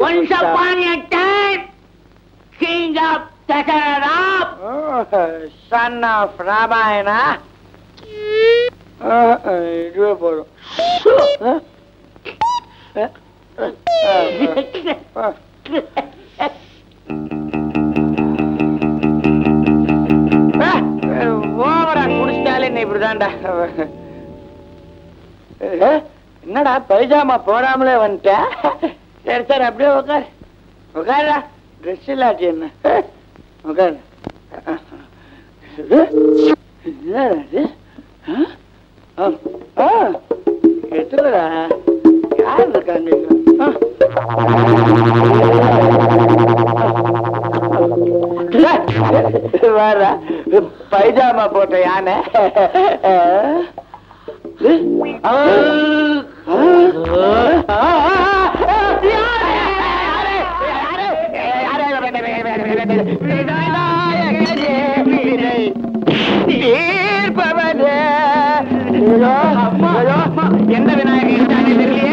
Once upon a time, king of Dasaratha, Oh, son of Ramayana. இதுவே போதும் ஓவரா குடிச்சிட்டாலே நீ இப்படிதான்டா என்னடா பைஜாமா போடாமலே வந்துட்டேன் சரி சார் அப்படியே உட்கார் உட்காரா ட்ரெஸ் இல்லாட்டி என்ன? உட்கார் என்னடா யார் இருக்காங்க வேற பைஜாமா போட்ட யானை. என்ன Vinayagar?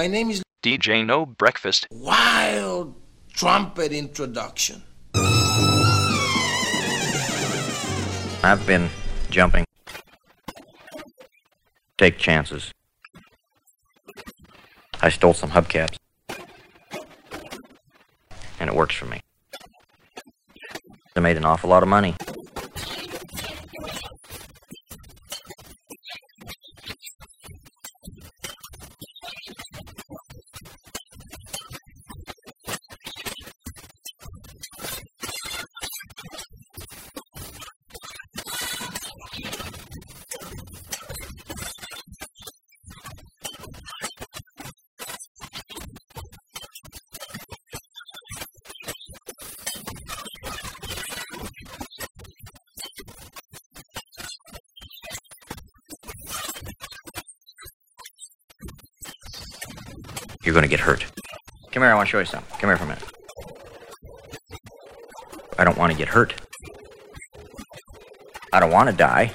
My name is DJ No Breakfast. Wild Trumpet Introduction. I've been jumping. Take chances. I stole some hubcaps. And it works for me. I made an awful lot of money. Get hurt. Come here, I want to show you something. Come here for a minute. I don't want to get hurt. I don't want to die.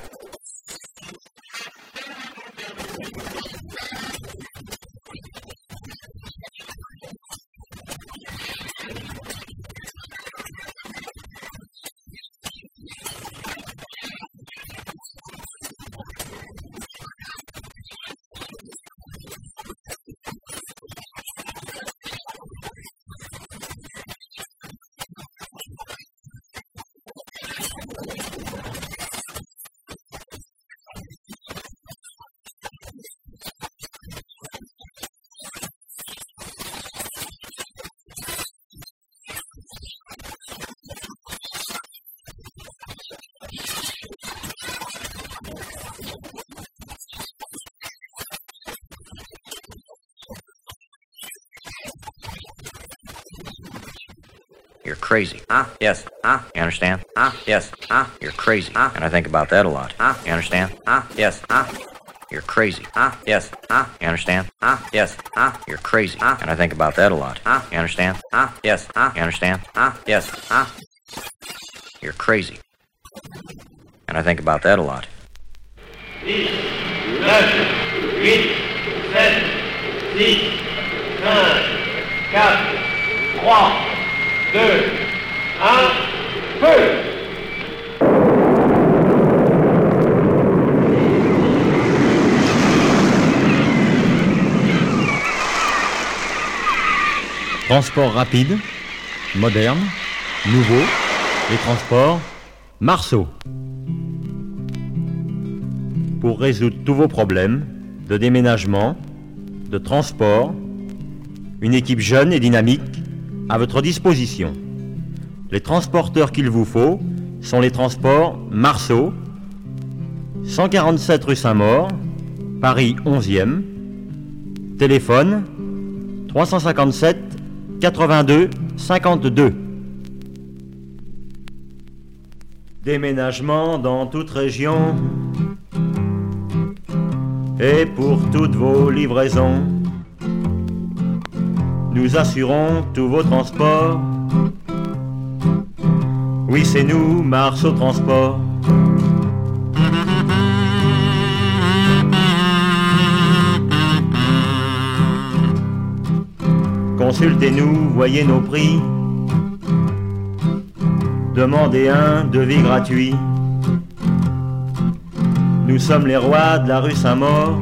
You're crazy. Huh? Yes. Huh? You understand? Huh? Yes. Huh? You're crazy. Huh? And I think about that a lot. Huh? You understand? Huh? Yes. Huh? You're crazy. Huh? Yes. Huh? You understand? Huh? Yes. Huh? You're crazy. Huh? And I think about that a lot. Huh? You understand? Huh? Yes. Huh? You understand? Huh? Yes. Huh? You're crazy. And I think about that a lot. 9, 8, 7, 6, 5, 4, 3, 2, 1, feu Transport rapide, moderne, nouveau, les transports Marceau. Pour résoudre tous vos problèmes de déménagement, de transport, une équipe jeune et dynamique à votre disposition. Les transporteurs qu'il vous faut sont les transports Marceau 147 rue Saint-Maur, Paris 11e. Téléphone 357 82 52. Déménagement dans toute région et pour toutes vos livraisons. Nous assurons tous vos transports. Oui, c'est nous, Marceau Transport. Consultez-nous, voyez nos prix. Demandez un devis gratuit. Nous sommes les rois de la rue Saint-Maur.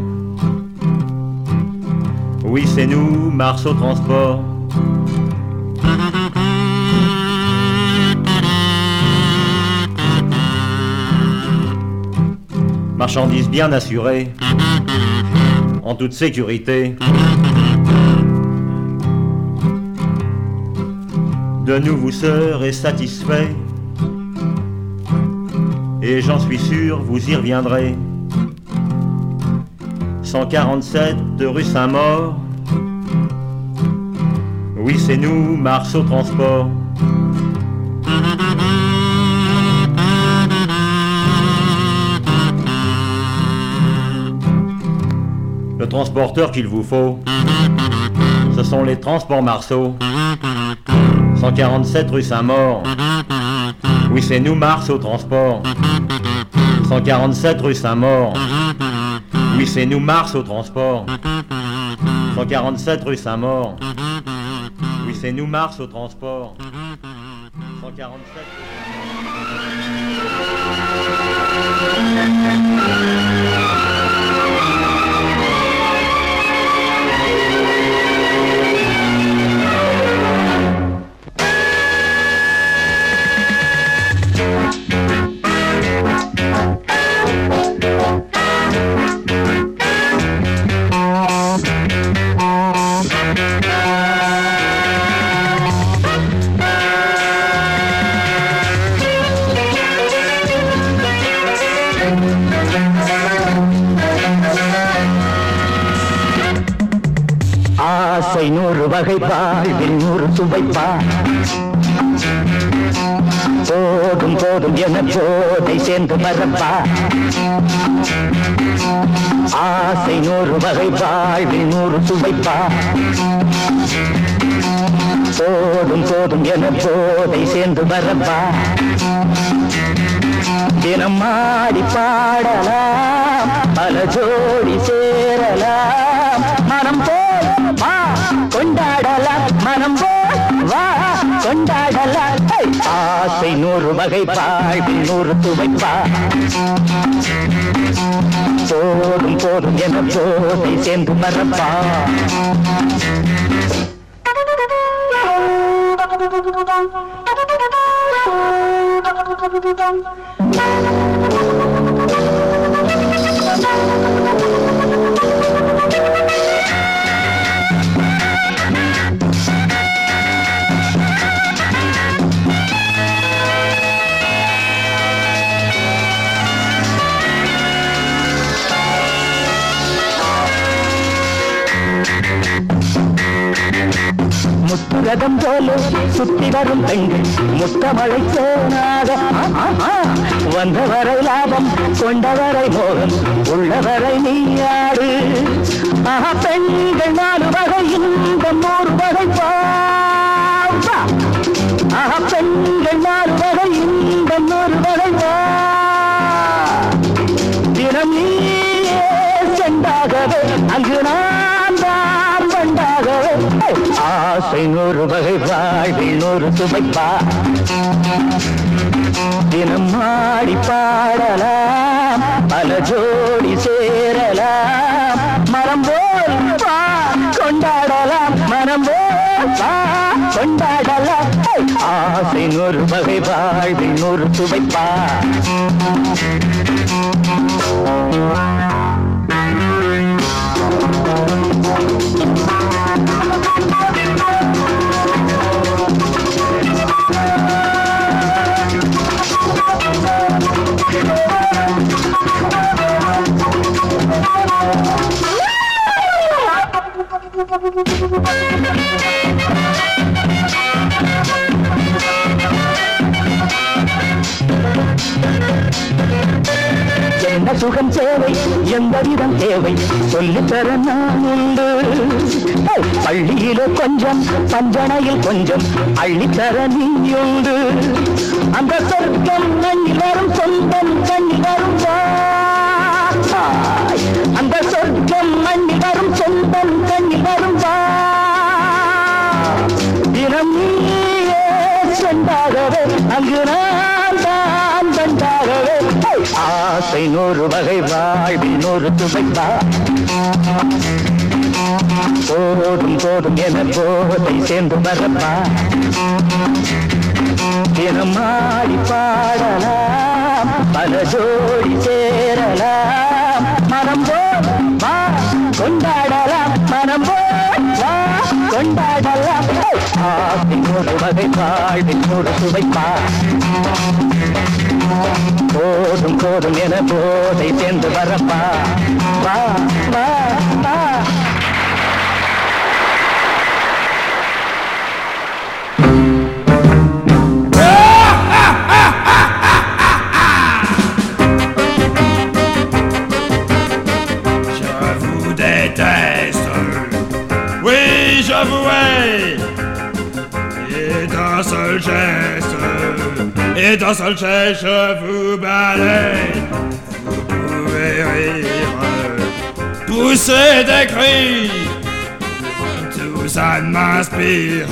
Oui, c'est nous, Marceau Transport. Marchandises bien assurées, en toute sécurité. De nous vous serez satisfait, et j'en suis sûr, vous y reviendrez. 147 rue Saint-Maur. Oui, c'est nous, Marceau Transport. Le transporteur qu'il vous faut, ce sont les transports Marceau. 147 rue Saint-Maur. Oui, c'est nous, Marceau Transport. 147 rue Saint-Maur. Oui, c'est nous, Mars au transport. 147 rue Saint-Maur. C'est nous, Mars au transport. 147 என போதை சேர்ந்து மறப்பா. ஆசை நூறு வகை வாழ்வில் நூறு சுவைப்பா. போதும் போதும் என போதை சேர்ந்து மறப்பா. தினம் ஆடி பாடலாம் பல ஜோடி சேரலாம். மனம் போல் கொண்டாடலாம். மனம் போ கொண்டாடலாம் ஆசை நூறு வகை நூறு துவைப்பா போதும் போதும் என போதை சேர்ந்து மறப்பா Thank you. முத்துரதம் போல சுத்தி வரும் பெண்கள் முத்தமழை தேனாக வந்தவரை லாபம் கொண்டவரை மோகம் உள்ளவரை நீயாடு. ஆஹா பெண்கள் நாலு வகை இந்த நூறு வகை ஆஹா பெண்கள் நாலு வகை இந்த நூறு வகை தினம் நீ செண்டாகவே அங்கு நான் ஆசை நூறு வகை வாழ்வில் நூறு சுமைப்பா. தினம் மாடி பாடலாம் பல ஜோடி சேரலாம். மரம் போல் கொண்டாடலாம். மரம் போல் கொண்டாடலாம். ஆசை நூறு வகை வாழ்வில் நூறு சுவைப்பா என்ன சுகம் தேவை? எந்த விதம் தேவை? சொல்லித்தர நான் உண்டு. பள்ளியில கொஞ்சம் பஞ்சனையில் கொஞ்சம் அள்ளித்தர நீ உண்டு. அந்த சொர்க்கம் வாங்குகிறான் தான் பெண்ணாகவே ஆசை நூறு வகை வாழ்வின் ஒரு துவைப்பா. போடும் போடும் என போதை சேர்ந்து மறப்பா தினமாடி பாடலாம் பல ஜோடி சேரலாம். மனம் போல் கொண்டாடலாம். மனம் போல் கொண்டாடலாம். ஆசை நூறு வகை வாழ்வில் நூறு சுவைப்பா போதும் போதும் என போதை சேர்ந்து வரப்பா வா வா வா Je vous déteste. Oui, j'avouerai. Seul geste, et d'un seul geste, je vous balaye. Vous pouvez rire, pousser des cris. Tout ça ne m'inspire,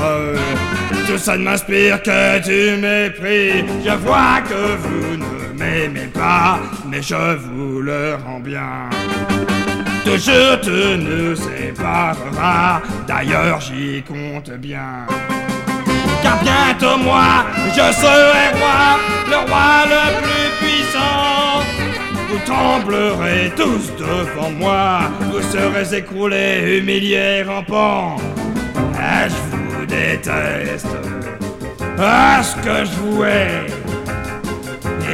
tout ça ne m'inspire que du mépris. Je vois que vous ne m'aimez pas, mais je vous le rends bien. Toujours tu nous séparera, d'ailleurs j'y compte bien. Car bientôt moi, je serai roi, le roi le plus puissant. Vous tremblerez tous devant moi, vous serez écroulés, humiliés, rampants. Ah, je vous déteste, ah, ce que je vous hais?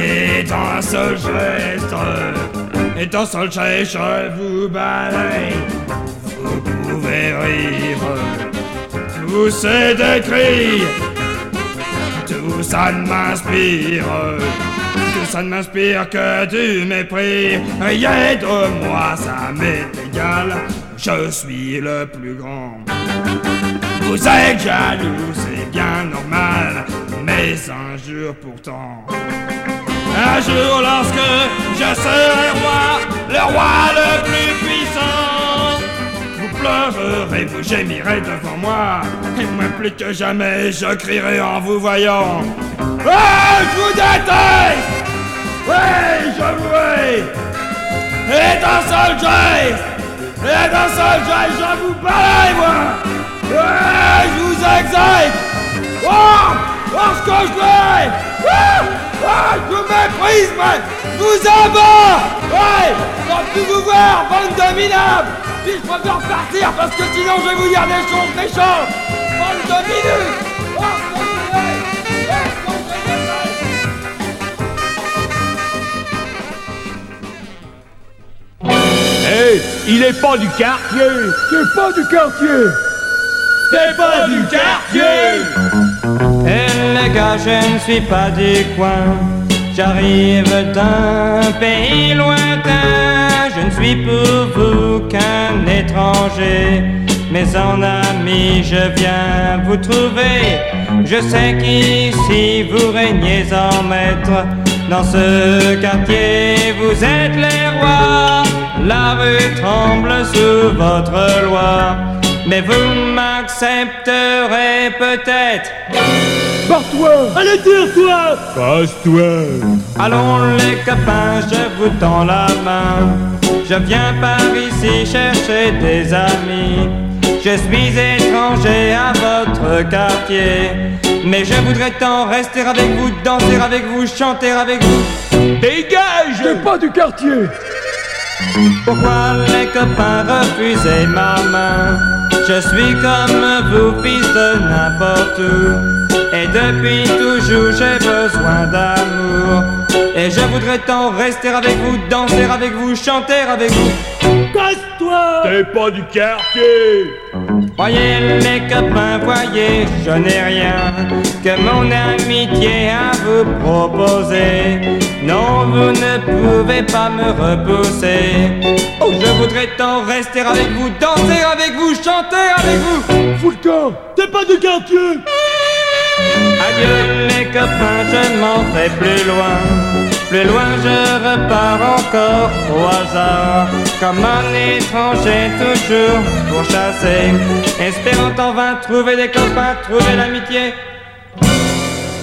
Et dans un seul geste, et dans seul geste, je vous balaye. Vous pouvez rire, pousser des cris. Tout ça ne m'inspire, tout ça ne m'inspire que du mépris. Rien de moi, ça m'est égal, je suis le plus grand. Vous êtes jaloux, c'est bien normal, mais un jour pourtant. Un jour lorsque je serai roi, le roi le plus puissant, vous pleurerez, vous gémirez devant moi, et moi plus que jamais je crierai en vous voyant. Je vous déteste. Oui, je vous hais. Et d'un seul geste Et d'un seul je vous balaye, moi. Ouais, je vous exèque Oh Oh, ce que je fais Ah Ah, je vous méprise, man. Je vous abats Ouais Sans plus vous voir, bande de minables Puis je préfère partir parce que sinon je vais vous dire des choses méchantes. Bande de minutes Oh, je Ouais, je Hé, il est pas du quartier. C'est pas du quartier. C'est pas du quartier gars, je ne suis pas du coin. J'arrive d'un pays lointain. Je ne suis pour vous qu'un étranger. Mais en ami, je viens vous trouver. Je sais qu'ici vous régnez en maître. Dans ce quartier, vous êtes les rois. La rue tremble sous votre loi. Mais vous m'accepterez peut-être. Pars-toi Allez, tire-toi Passe-toi Allons les copains, je vous tends la main. Je viens par ici chercher des amis. Je suis étranger à votre quartier. Mais je voudrais tant rester avec vous, danser avec vous, chanter avec vous. Dégage C'est pas du quartier Pourquoi les copains refusez ma main? Je suis comme vous, fils de n'importe où. Et depuis toujours j'ai besoin d'amour. Et je voudrais tant rester avec vous, danser avec vous, chanter avec vous. Casse-toi T'es pas du quartier Voyez les copains, voyez, je n'ai rien que mon amitié à vous proposer. Non, vous ne pouvez pas me repousser. Oh, je voudrais tant rester avec vous, danser avec vous, chanter avec vous. Fous le camp T'es pas du quartier Adieu les copains, je m'en vais plus loin. Plus loin je repars encore au hasard. Comme un étranger toujours pour chasser. Espérant en vain trouver des copains, trouver l'amitié.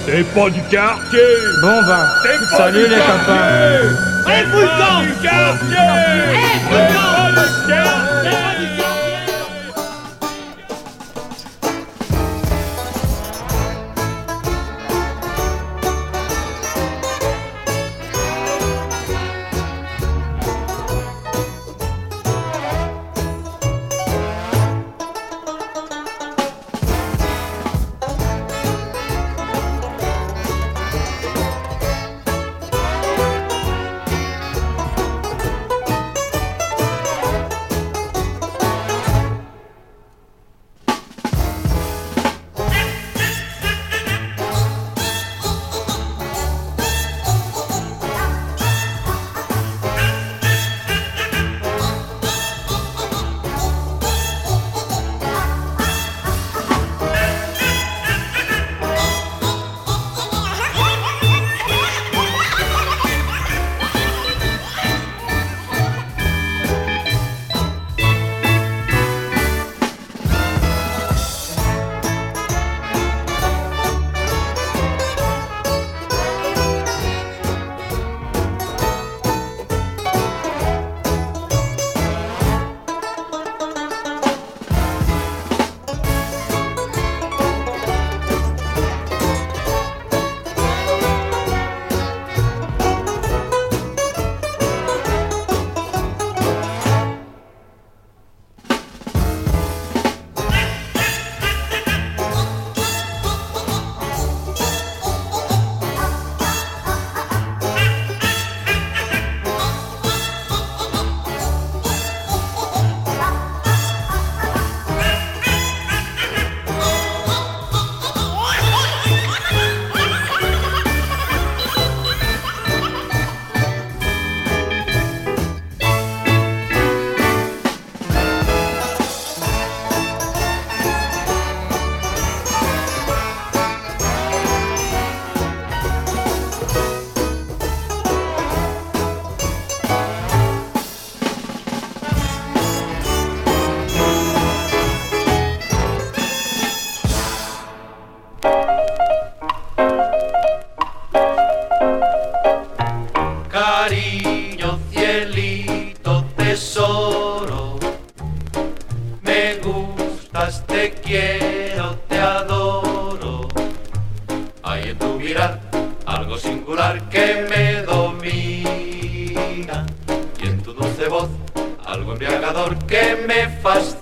T'es pas du quartier Bon ben, T'es pas salut du les quartier copains. T'es pas du quartier T'es pas du quartier me gustas, te quiero, te adoro. Hay en tu mirar algo singular que me domina y en tu dulce voz algo embriagador que me fascina.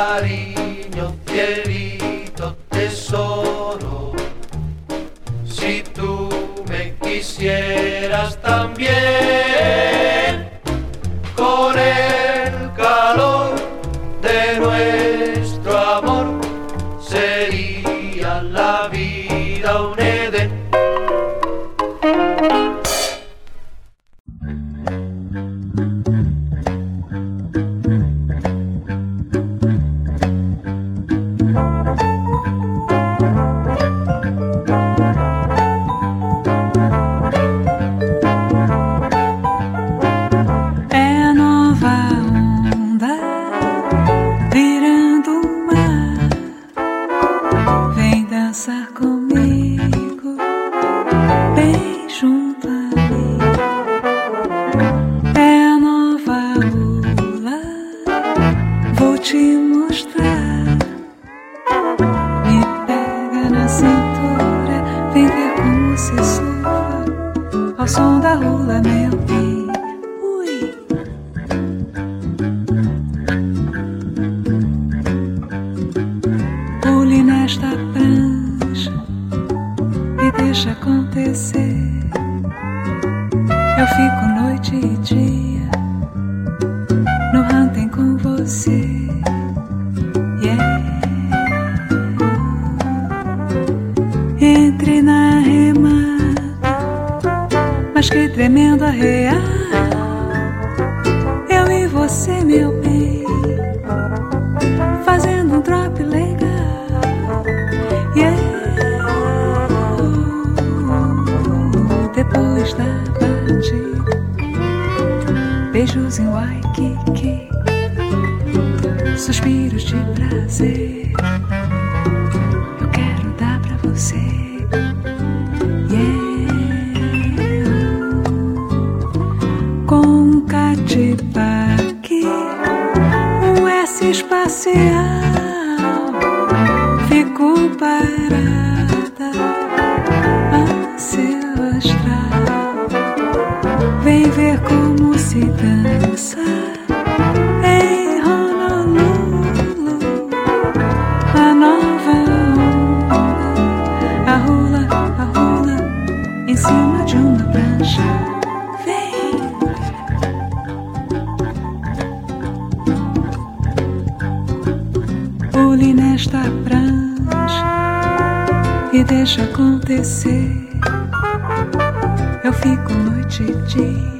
cariño, tierra. depois da bandida. Beijos em Waikiki, suspiros de prazer. Eu quero dar pra você. Yeah. Com Catipaque, um S espacial. Fico para. acontecer, eu fico noite e dia.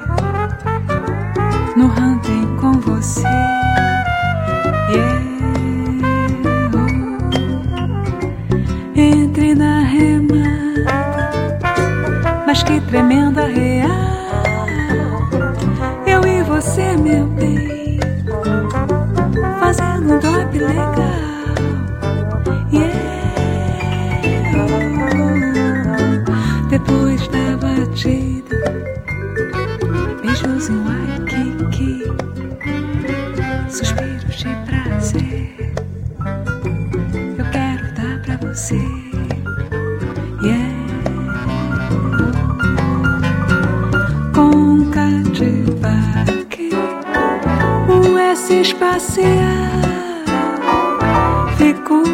nunca te parque. Um S espacial ficou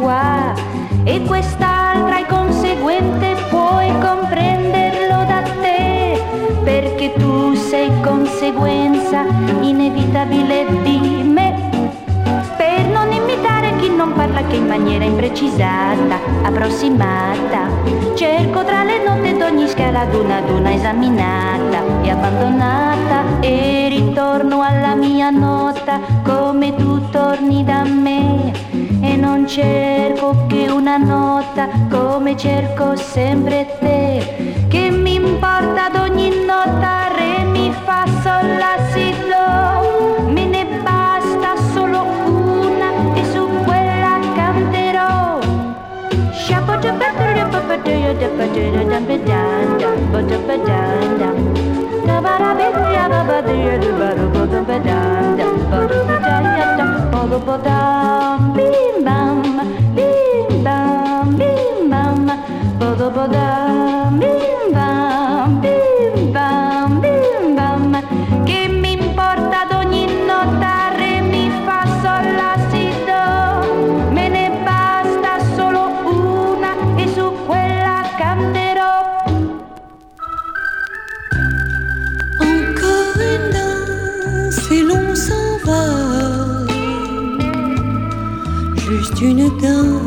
qua. E quest'altra è conseguente, puoi comprenderlo da te, perché tu sei conseguenza inevitabile di me. Per non imitare chi non parla che in maniera imprecisata, approssimata, cerco tra le note d'ogni scala ad una ad una esaminata e abbandonata e ritorno alla mia nota come tu torni da me non cerco che una nota come cerco sempre te che mi importa ad ogni nota re mi fa sol la si do me ne basta solo una e su quella canterò Bim bim bam, bim bam, bim bam. Che mi importa ad ogni nota re mi fa sol si do, me ne basta solo una e su quella canterò. Encore une danse et l'on s'en va. Juste une danse,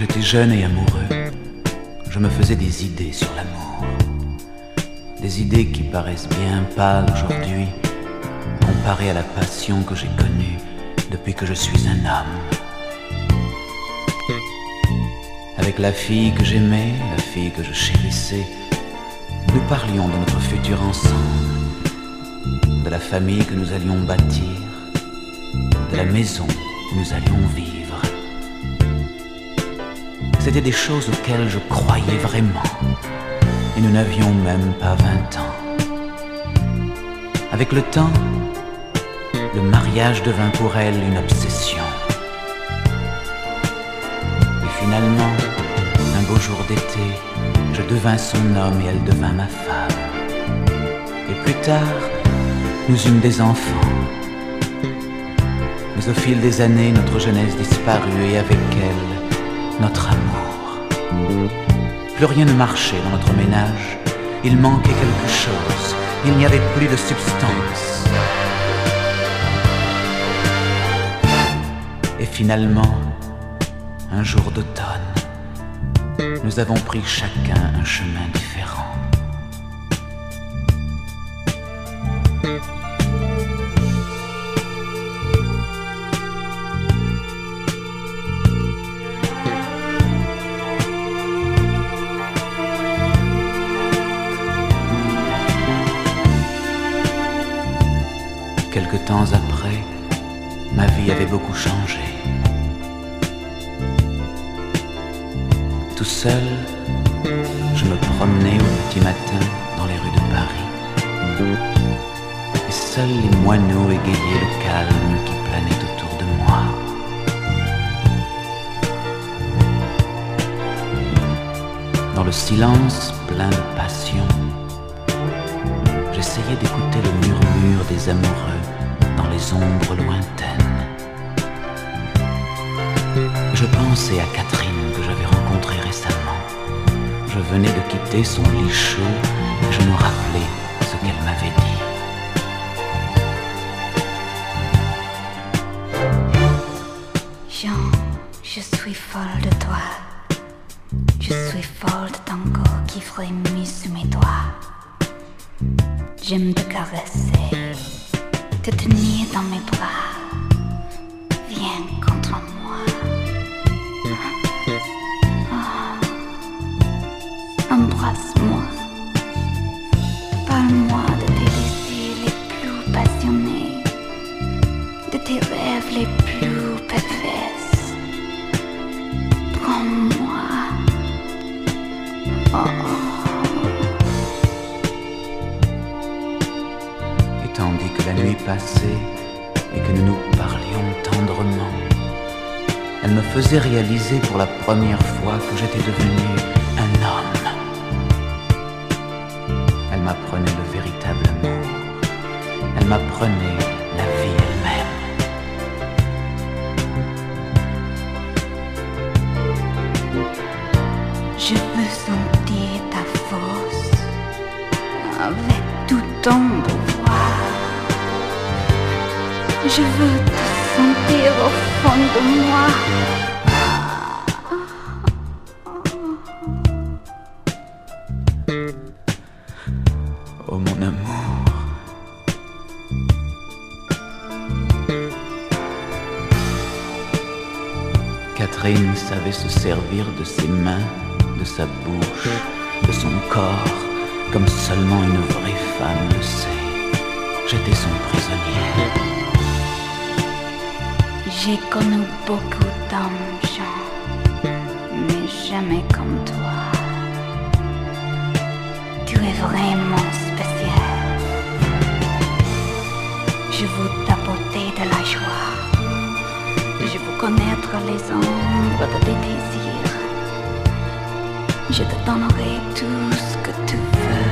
j'étais jeune et amoureux, je me faisais des idées sur l'amour. Des idées qui paraissent bien pâles aujourd'hui, comparées à la passion que j'ai connue depuis que je suis un homme. Avec la fille que j'aimais, la fille que je chérissais, nous parlions de notre futur ensemble, de la famille que nous allions bâtir, de la maison où nous allions vivre. C'était des choses auxquelles je croyais vraiment, et nous n'avions même pas 20 ans. Avec le temps, le mariage devint pour elle une obsession. Et finalement, un beau jour d'été, je devins son homme et elle devint ma femme. Et plus tard, nous eûmes des enfants. Mais au fil des années, notre jeunesse disparut et avec elle, notre amour. Plus rien ne marchait dans notre ménage. Il manquait quelque chose. Il n'y avait plus de substance. Et finalement, un jour d'automne, nous avons pris chacun un chemin différent. Temps après, ma vie avait beaucoup changé. Tout seul, je me promenais au petit matin dans les rues de Paris. Et seuls les moineaux égayaient le calme qui planait autour de moi. Dans le silence plein de passion, j'essayais d'écouter le murmure des amoureux ombres lointaines. Je pensais à Catherine que j'avais rencontrée récemment. Je venais de quitter son lit chaud et je me rappelais ce qu'elle m'avait dit. Avec tout ton pouvoir. Je veux te sentir au fond de moi. Oh mon amour. Catherine savait se servir de ses mains, de sa bouche, de son corps, comme seulement une vraie femme le sait. J'étais son prisonnier. J'ai connu beaucoup d'hommes, Jean, mais jamais comme toi. Tu es vraiment spécial. Je veux t'apporter de la joie. Je veux connaître les ombres de tes désirs. Je te donnerai tout ce que tu veux.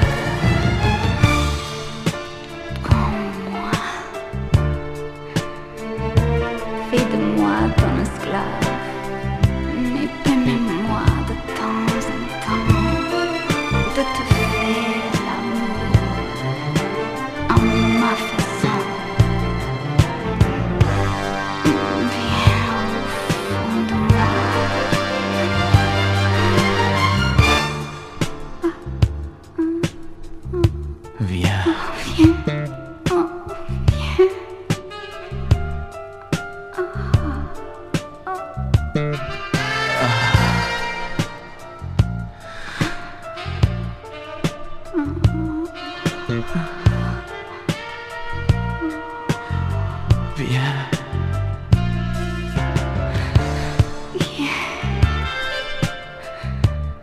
bien.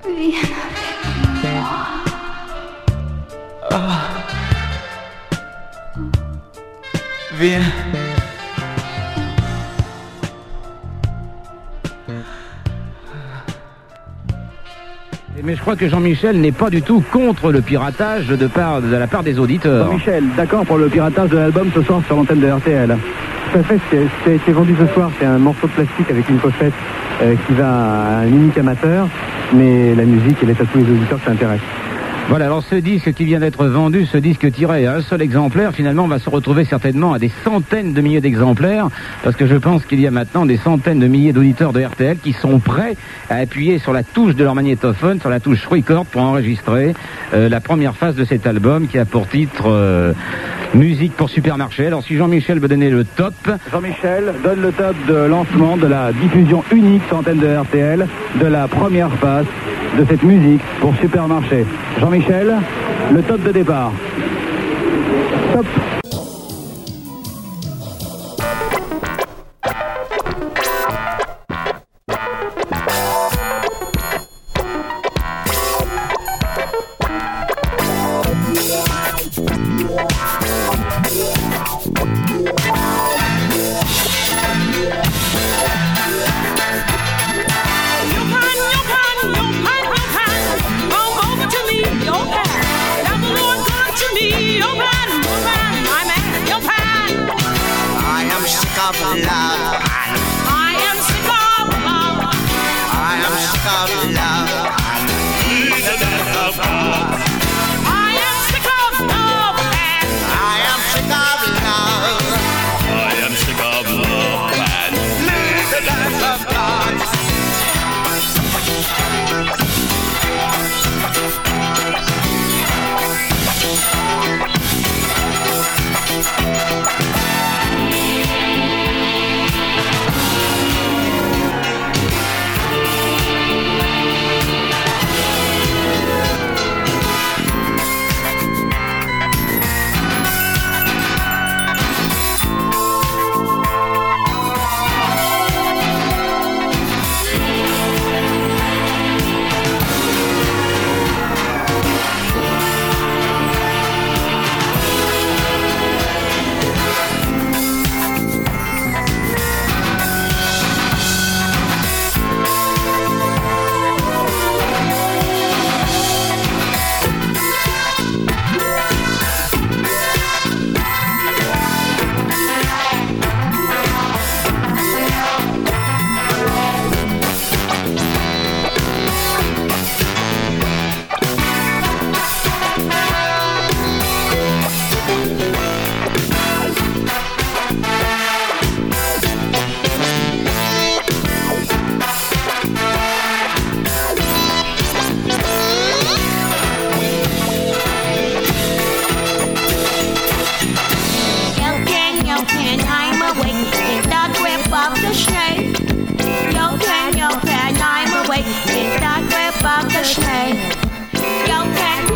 Bien. Bien Mais je crois que Jean-Michel n'est pas du tout contre le piratage de, la part des auditeurs. Michel, d'accord pour le piratage de l'album ce soir sur l'antenne de RTL. Tout à fait, ce vendu ce soir, c'est un morceau de plastique avec une pochette euh, qui va à un unique amateur, mais la musique, elle est à tous les auditeurs qui s'intéressent. Voilà, alors ce disque qui vient d'être vendu, ce disque tiré à un seul exemplaire, finalement va se retrouver certainement à des centaines de milliers d'exemplaires, parce que je pense qu'il y a maintenant des centaines de milliers d'auditeurs de RTL qui sont prêts à appuyer sur la touche de leur magnétophone, sur la touche record pour enregistrer euh, la première phase de cet album qui a pour titre euh, Musique pour supermarché. Alors si Jean-Michel veut donner le top, Jean-Michel donne le top de lancement de la diffusion unique antenne de RTL de la première phase de cette musique pour supermarché. Jean-Michel, le top de départ. Top. of love. He's the death of.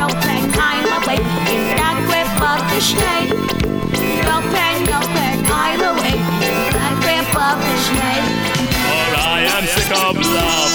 open, I'm awake in that grip of the shade. You're open, you're open, I'm awake in that grip of the shade. For I am sick of love.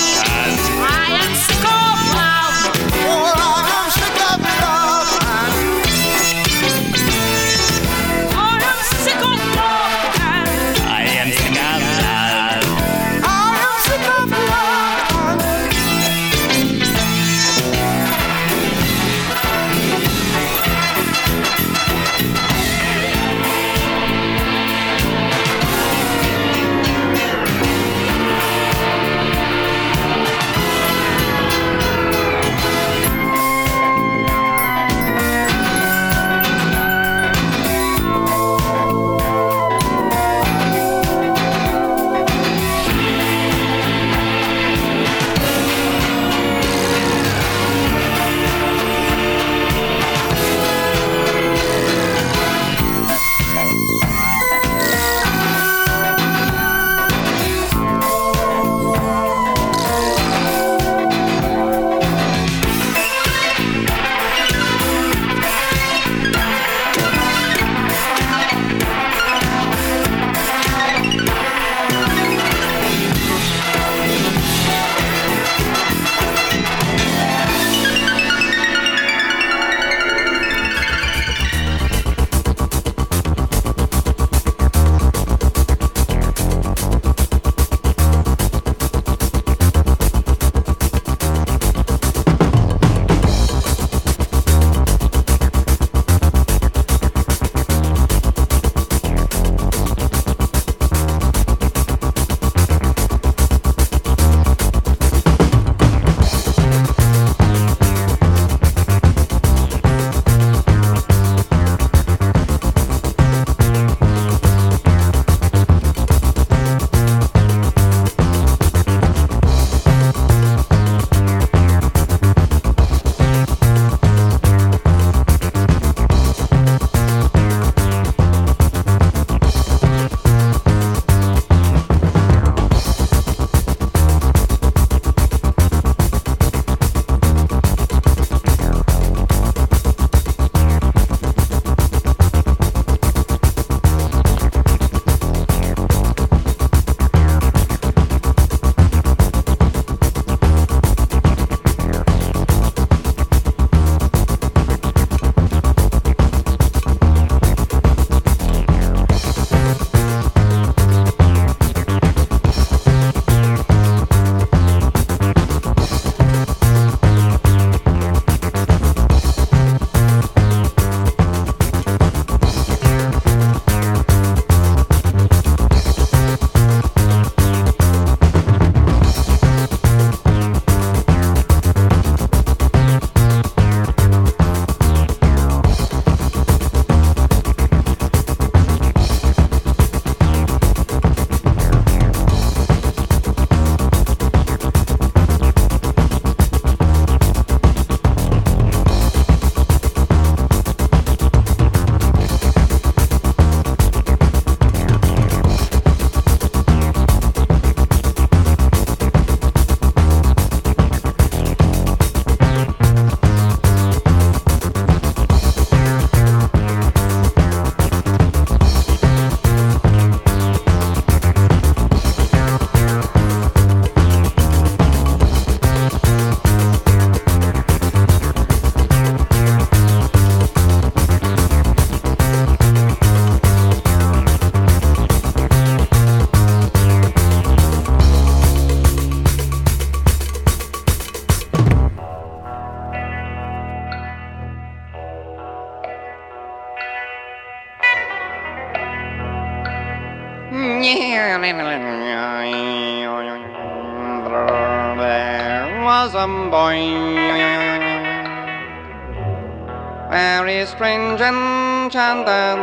chantan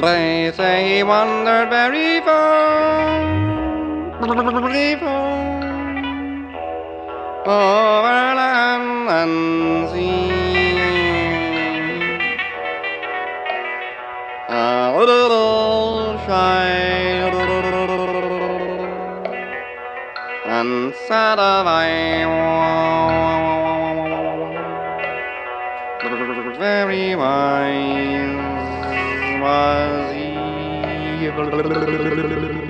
They say he wandered very far, very far, over land and sea. A little shy and sad I was. very wise was evil.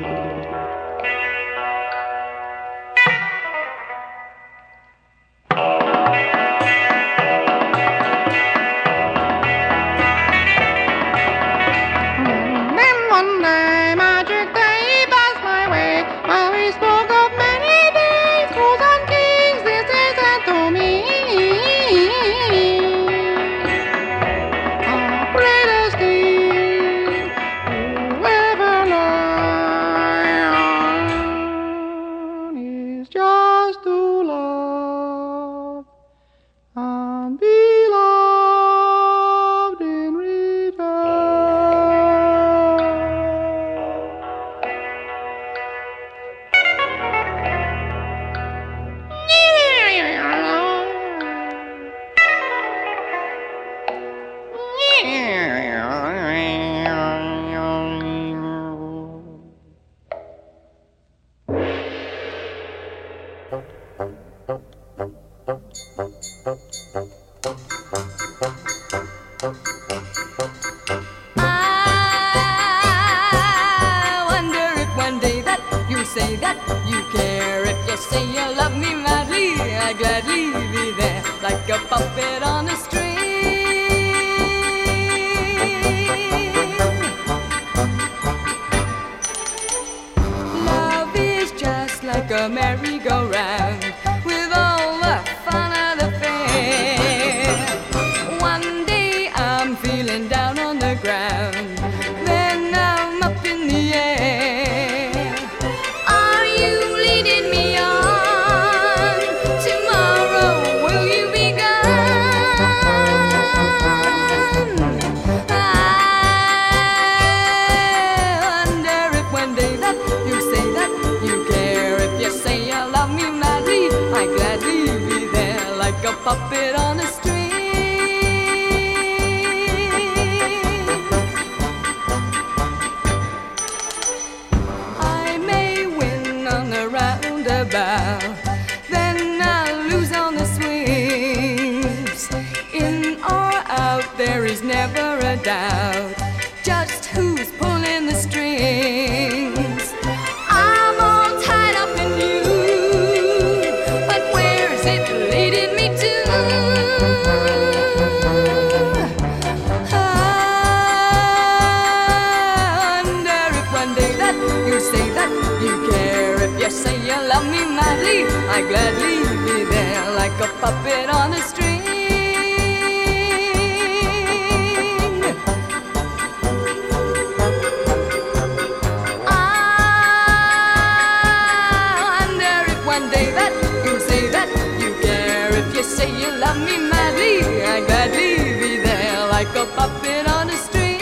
say you love me madly, I'd gladly be there like a puppet on a string.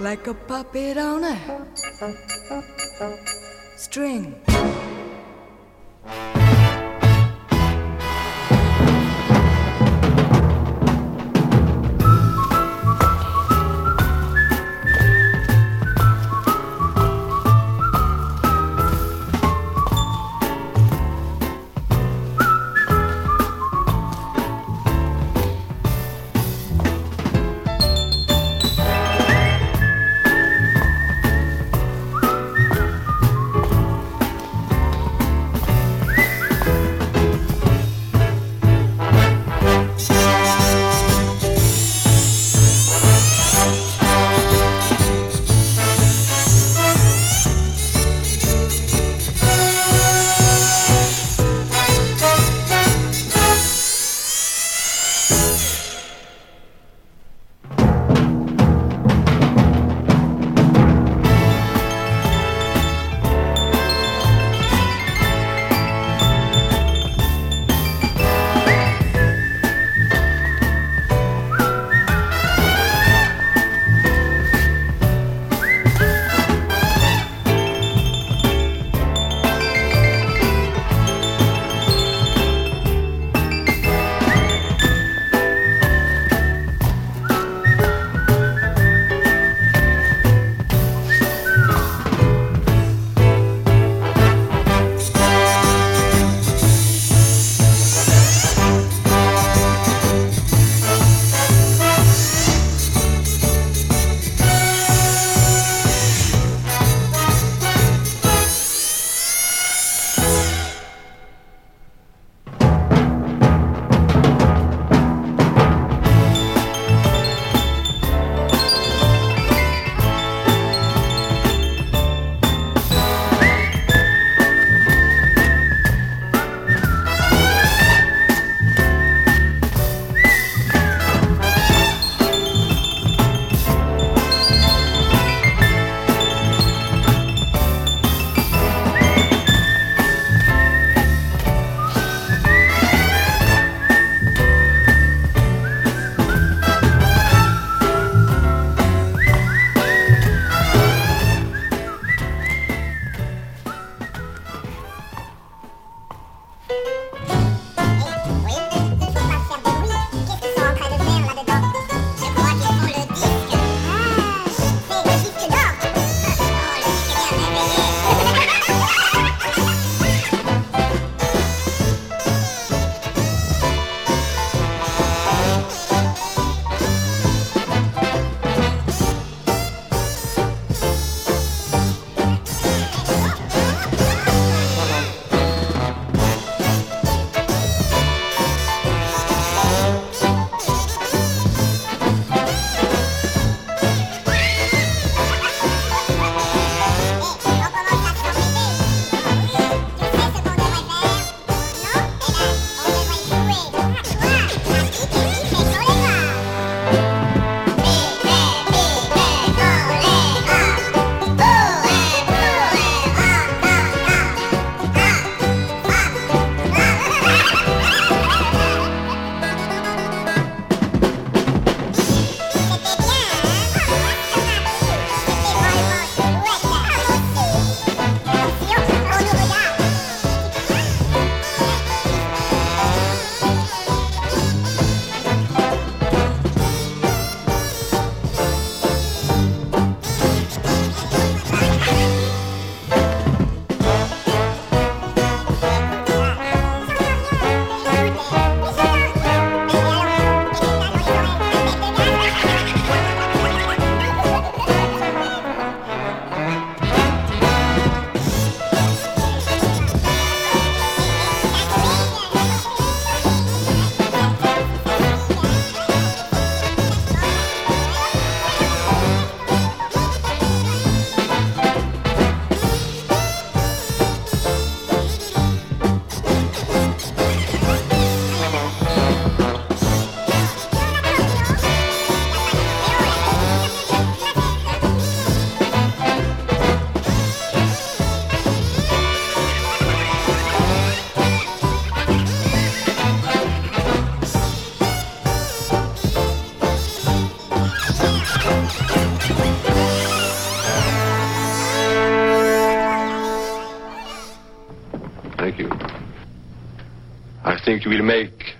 Like a puppet on a string. Make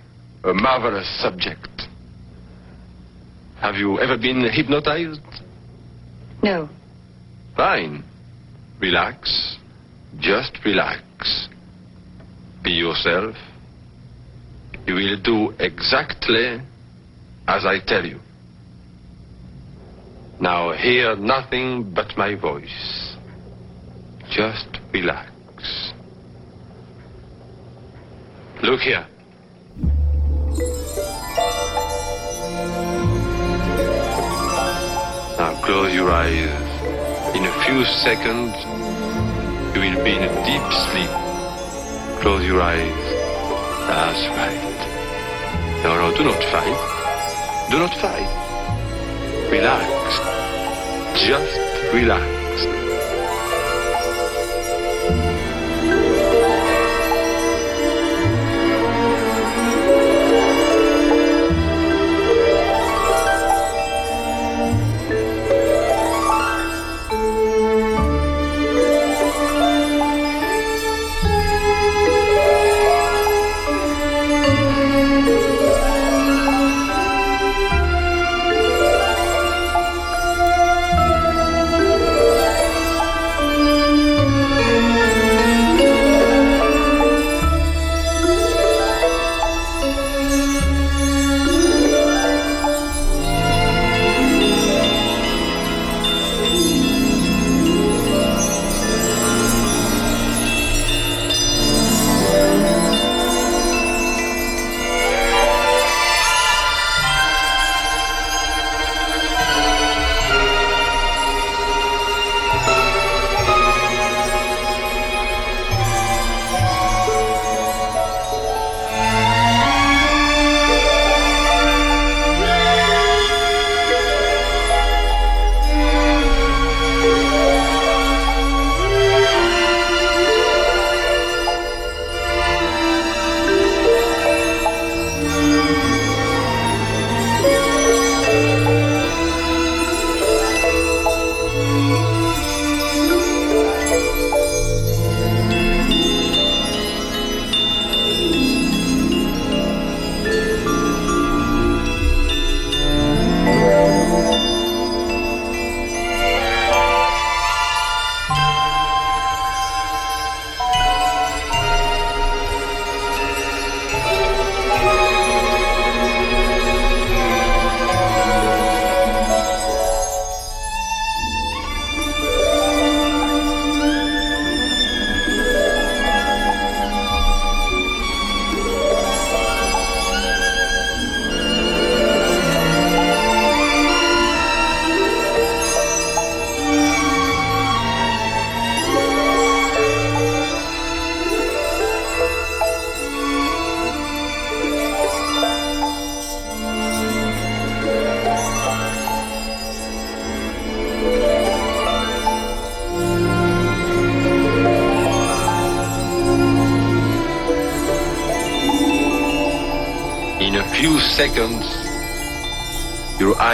a marvelous subject. Have you ever been hypnotized? No. Fine. Relax. Just relax. Be yourself. You will do exactly as I tell you. Now hear nothing but my voice. Just relax. Look here. Close your eyes. In a few seconds, you will be in a deep sleep. Close your eyes. That's right. No, no, do not fight. Do not fight. Relax. Just relax.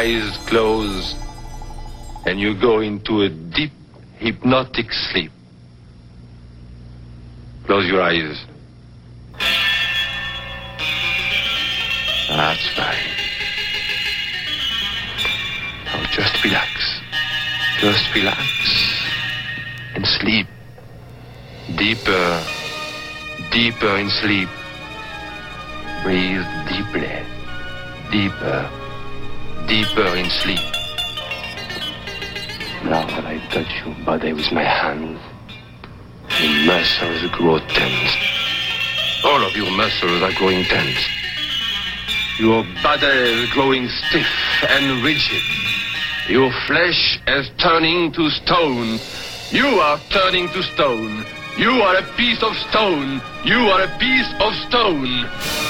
Eyes close and you go into a deep hypnotic sleep. Close your eyes. That's fine. Now just relax. Just relax and sleep. Deeper, deeper in sleep. Breathe deeply, deeper, deeper in sleep. Now that I touch your body with my hands, your muscles grow tense. All of your muscles are growing tense. Your body is growing stiff and rigid. Your flesh is turning to stone. You are turning to stone. You are a piece of stone. You are a piece of stone.